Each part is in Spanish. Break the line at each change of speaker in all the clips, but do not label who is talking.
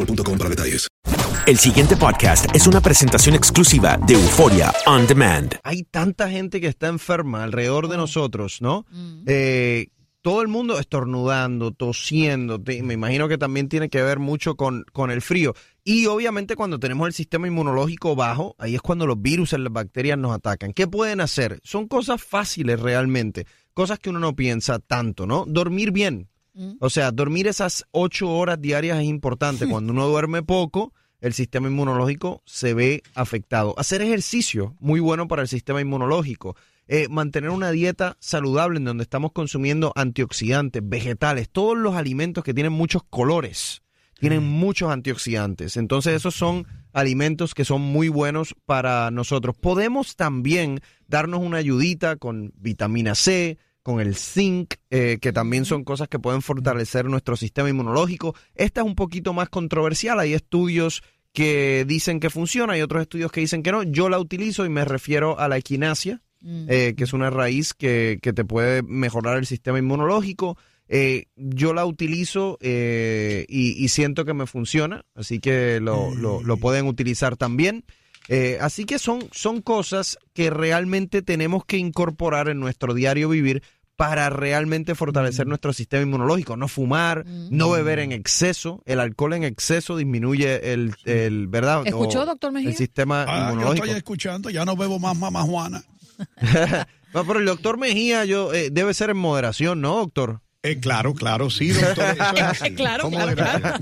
boostmobile.com para detalles.
El siguiente podcast es una presentación exclusiva de Euforia On Demand.
Hay tanta gente que está enferma alrededor de nosotros, ¿no? Eh, todo el mundo estornudando, tosiendo. me imagino que también tiene que ver mucho con, con el frío. Y obviamente cuando tenemos el sistema inmunológico bajo, ahí es cuando los virus y las bacterias nos atacan. ¿Qué pueden hacer? Son cosas fáciles realmente, cosas que uno no piensa tanto, ¿no? Dormir bien. O sea, dormir esas ocho horas diarias es importante. Cuando uno duerme poco, el sistema inmunológico se ve afectado. Hacer ejercicio, muy bueno para el sistema inmunológico. Eh, mantener una dieta saludable en donde estamos consumiendo antioxidantes, vegetales, todos los alimentos que tienen muchos colores, tienen muchos antioxidantes. Entonces esos son alimentos que son muy buenos para nosotros. Podemos también darnos una ayudita con vitamina C, con el zinc, eh, que también son cosas que pueden fortalecer nuestro sistema inmunológico. Esta es un poquito más controversial. Hay estudios que dicen que funciona y otros estudios que dicen que no. Yo la utilizo y me refiero a la equinacia, eh, que es una raíz que, que te puede mejorar el sistema inmunológico. Eh, yo la utilizo eh, y, y siento que me funciona, así que lo, lo- lo pueden utilizar también. Eh, así que son, son cosas que realmente tenemos que incorporar en nuestro diario vivir para realmente fortalecer nuestro sistema inmunológico. No fumar, no beber en exceso. El alcohol en exceso disminuye el, el ¿verdad?
¿Escuchó,
O
doctor Mejía?
El sistema
Ah, yo
inmunológico.
estoy escuchando, ya no bebo más mamá Juana.
no, pero el doctor Mejía yo, eh, debe ser en moderación, ¿no, doctor?
Eh, claro, claro, sí, doctor. eso es así.
Claro,
¿Cómo
claro, claro.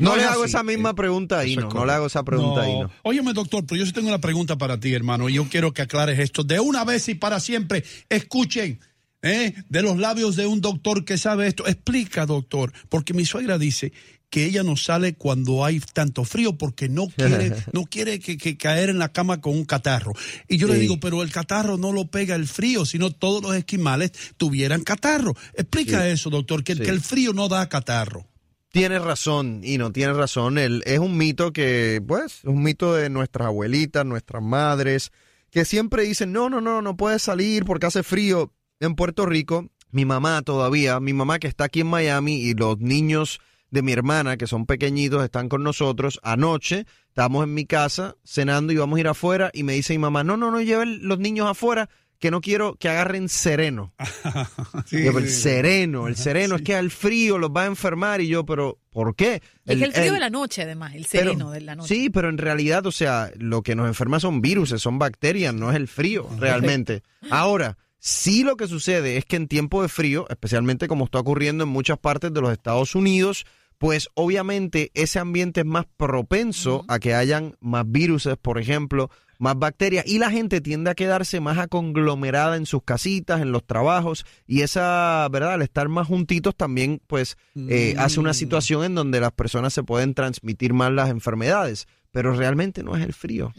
No,
No
le hago
así.
esa misma pregunta ahí, no. No le hago esa pregunta ahí, no.
Óyeme, doctor, pero yo sí tengo una pregunta para ti, hermano, y yo quiero que aclares esto de una vez y para siempre. Escuchen, ¿eh? de los labios de un doctor que sabe esto. Explica, doctor, porque mi suegra dice que ella no sale cuando hay tanto frío porque no quiere, no quiere que, que caer en la cama con un catarro. Y yo le digo, pero el catarro no lo pega el frío, sino todos los esquimales tuvieran catarro. Explica
Sí.
eso, doctor, que,
Sí.
que el frío no da catarro.
Tienes razón, y no tienes razón. El, es un mito que, pues, es un mito de nuestras abuelitas, nuestras madres, que siempre dicen, no, no, no, no puedes salir porque hace frío. En Puerto Rico, mi mamá todavía, mi mamá que está aquí en Miami y los niños de mi hermana, que son pequeñitos, están con nosotros. Anoche estábamos en mi casa cenando y vamos a ir afuera y me dice mi mamá, no, no, no lleven los niños afuera, que no quiero que agarren sereno.
Sí,
Yo, pero el sereno, el sereno, es que al frío los va a enfermar y yo, pero ¿por qué?
Es que el frío
el-
de la noche, además, el
pero-
sereno de la noche.
Sí, pero en realidad, o sea, lo que nos enferma son virus, son bacterias, no es el frío, realmente. Ahora, sí lo que sucede es que en tiempo de frío, especialmente como está ocurriendo en muchas partes de los Estados Unidos, pues obviamente ese ambiente es más propenso a que hayan más virus, por ejemplo, más bacterias y la gente tiende a quedarse más aconglomerada en sus casitas, en los trabajos y esa, ¿verdad? Al estar más juntitos también pues eh, hace una situación en donde las personas se pueden transmitir más las enfermedades, pero realmente no es el frío.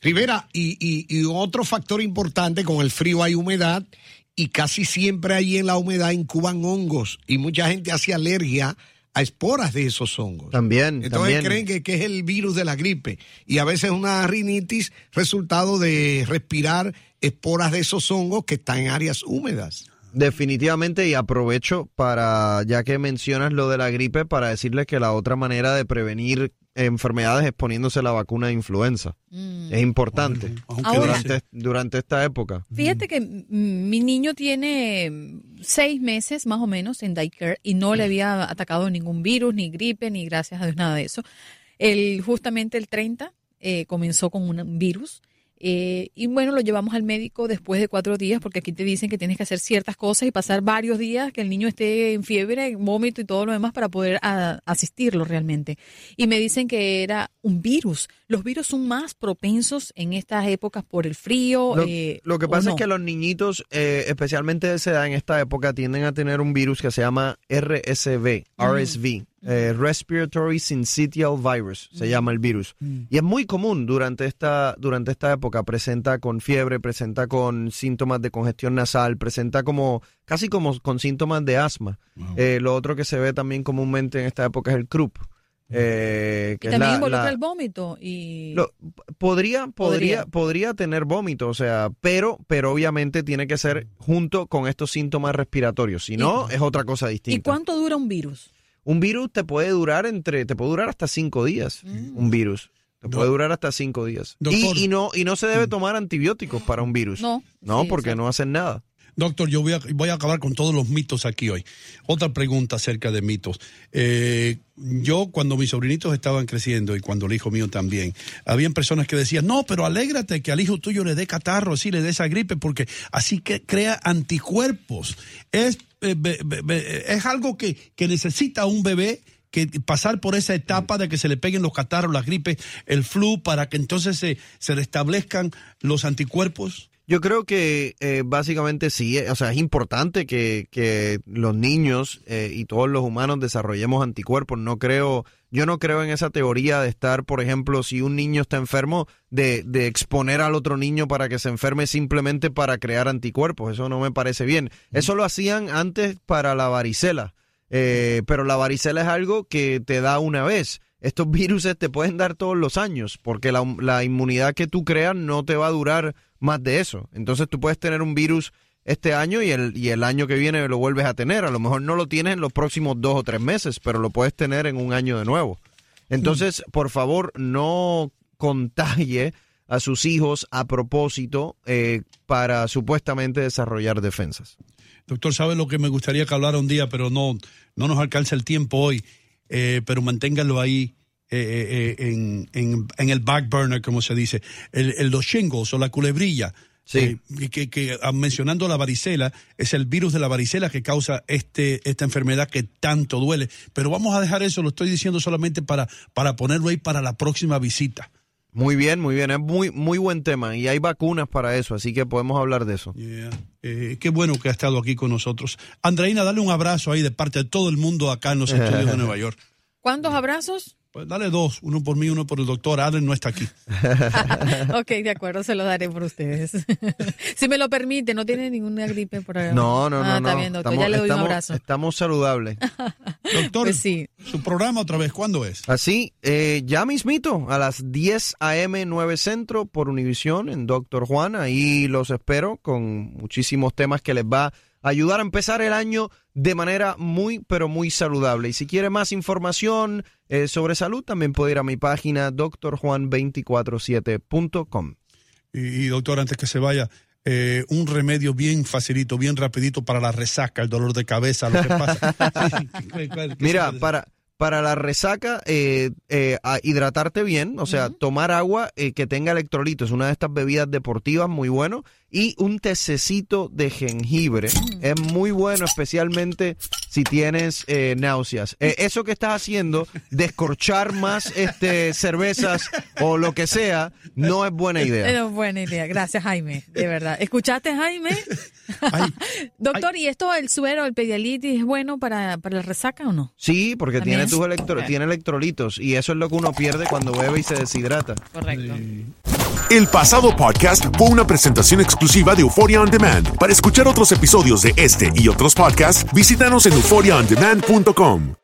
Rivera, y, y- y otro factor importante, con el frío hay humedad y casi siempre ahí en la humedad incuban hongos y mucha gente hace alergia a esporas de esos hongos.
También,
Entonces
también.
creen que, que es el virus de la gripe y a veces una rinitis resultado de respirar esporas de esos hongos que están en áreas húmedas.
Definitivamente, y aprovecho para, ya que mencionas lo de la gripe, para decirles que la otra manera de prevenir enfermedades es poniéndose la vacuna de influenza. Es importante
Ahora-
durante, durante esta época.
Fíjate que mm, mi niño tiene mm, seis meses más o menos en daycare y no le había atacado ningún virus, ni gripe, ni gracias a Dios nada de eso. El, justamente el 30 eh, comenzó con un virus eh, y bueno, lo llevamos al médico después de cuatro días porque aquí te dicen que tienes que hacer ciertas cosas y pasar varios días que el niño esté en fiebre, en vómito y todo lo demás para poder a- asistirlo realmente. Y me dicen que era un virus. Los virus son más propensos en estas épocas por el frío.
Lo,
eh,
lo que
¿o
pasa
no?
es que los niñitos, eh, especialmente de esa edad, en esta época, tienden a tener un virus que se llama RSV, RSV, eh, Respiratory Syncytial Virus, se llama el virus. Y es muy común durante esta, durante esta época. Presenta con fiebre, presenta con síntomas de congestión nasal, presenta como casi como con síntomas de asma. Eh, lo otro que se ve también comúnmente en esta época es el croup. eh, que
Y también
la-
involucra
la-
el vómito y
lo- podría, podría,
Podría.
podría tener vómito, o sea, pero, pero obviamente tiene que ser junto con estos síntomas respiratorios. Si no, es otra cosa
¿Y
distinta.
cuánto dura un virus?
Un virus te puede durar entre, te puede durar hasta cinco días. Un virus. Te puede durar hasta cinco días.
Doctor.
Y, y no, y no se debe tomar antibióticos para un virus.
No.
No,
Sí,
porque
exacto.
no hacen nada.
Doctor, yo voy a, voy a acabar con todos los mitos aquí hoy. Otra pregunta acerca de mitos. Eh, yo, cuando mis sobrinitos estaban creciendo y cuando el hijo mío también, habían personas que decían, no, pero alégrate que al hijo tuyo le dé catarro, así le dé esa gripe, porque así que crea anticuerpos. Es, es algo que, que necesita un bebé que pasar por esa etapa de que se le peguen los catarros, las gripes, el flu, para que entonces se, se restablezcan los anticuerpos.
Yo creo que eh, básicamente sí, eh, o sea, es importante que, que los niños eh, y todos los humanos desarrollemos anticuerpos. No creo, yo no creo en esa teoría de estar, por ejemplo, si un niño está enfermo, de, de exponer al otro niño para que se enferme simplemente para crear anticuerpos. Eso no me parece bien. Eso lo hacían antes para la varicela, eh, pero la varicela es algo que te da una vez. Estos virus te pueden dar todos los años, porque la, la inmunidad que tú creas no te va a durar más de eso. Entonces tú puedes tener un virus este año y el, y el año que viene lo vuelves a tener. A lo mejor no lo tienes en los próximos dos o tres meses, pero lo puedes tener en un año de nuevo. Entonces, por favor, no contagie a sus hijos a propósito eh, para supuestamente desarrollar defensas.
Doctor, ¿sabe lo que me gustaría que hablara un día, pero no, no nos alcanza el tiempo hoy? Eh, pero manténgalo ahí eh, eh, eh, en, en- en el back burner, como se dice. El, el- los shingles o la culebrilla.
Sí.
Eh, que, que, ah, mencionando la varicela, es el virus de la varicela que causa este, esta enfermedad que tanto duele. Pero vamos a dejar eso, lo estoy diciendo solamente para, para ponerlo ahí para la próxima visita.
Muy bien, muy bien. Es muy, muy buen tema y hay vacunas para eso, así que podemos hablar de eso.
Yeah. Eh, qué bueno que ha estado aquí con nosotros. Andreina, dale un abrazo ahí de parte de todo el mundo acá en los estudios de Nueva York.
¿Cuántos abrazos?
Pues dale dos, uno por mí, uno por el doctor. Allen no está aquí.
ok, de acuerdo, se lo daré por ustedes. si me lo permite, no tiene ninguna gripe por ahí.
No, no, no.
Ah, está
no.
bien, doctor,
Estamos-
ya le doy
estamos-
un abrazo.
Estamos saludables.
Doctor,
Pues sí.
su programa otra vez, ¿cuándo es?
Así, eh, ya mismito, a las 10 a.m. 9 Centro por Univisión en Doctor Juan. Ahí los espero con muchísimos temas que les va a ayudar a empezar el año de manera muy, pero muy saludable. Y si quiere más información eh, sobre salud, también puede ir a mi página drjuan247.com.
Y, y, doctor, antes que se vaya, eh, un remedio bien facilito, bien rapidito para la resaca, el dolor de cabeza, lo que pasa. Sí, ¿qué- qué- qué se
Mira, para, para la resaca, eh, eh, a hidratarte bien, o sea, tomar agua eh, que tenga electrolitos, una de estas bebidas deportivas muy bueno, y un tececito de jengibre. Es muy bueno, especialmente si tienes eh, náuseas. Eh, eso que estás haciendo, descorchar más este, cervezas o lo que sea, no es buena idea.
Pero buena idea. Gracias, Jaime. De verdad. ¿Escuchaste, Jaime? Doctor, ¿y esto, el suero, el pedialitis, es bueno para, para la resaca o no?
Sí, porque
¿También?
tiene, tus electro-
Ok.
tiene electrolitos y eso es lo que uno pierde cuando bebe y se deshidrata.
Correcto.
El pasado podcast fue una presentación exclusiva de Euphoria On Demand. Para escuchar otros episodios de este y otros podcasts, visítanos en euphoriaondemand.com.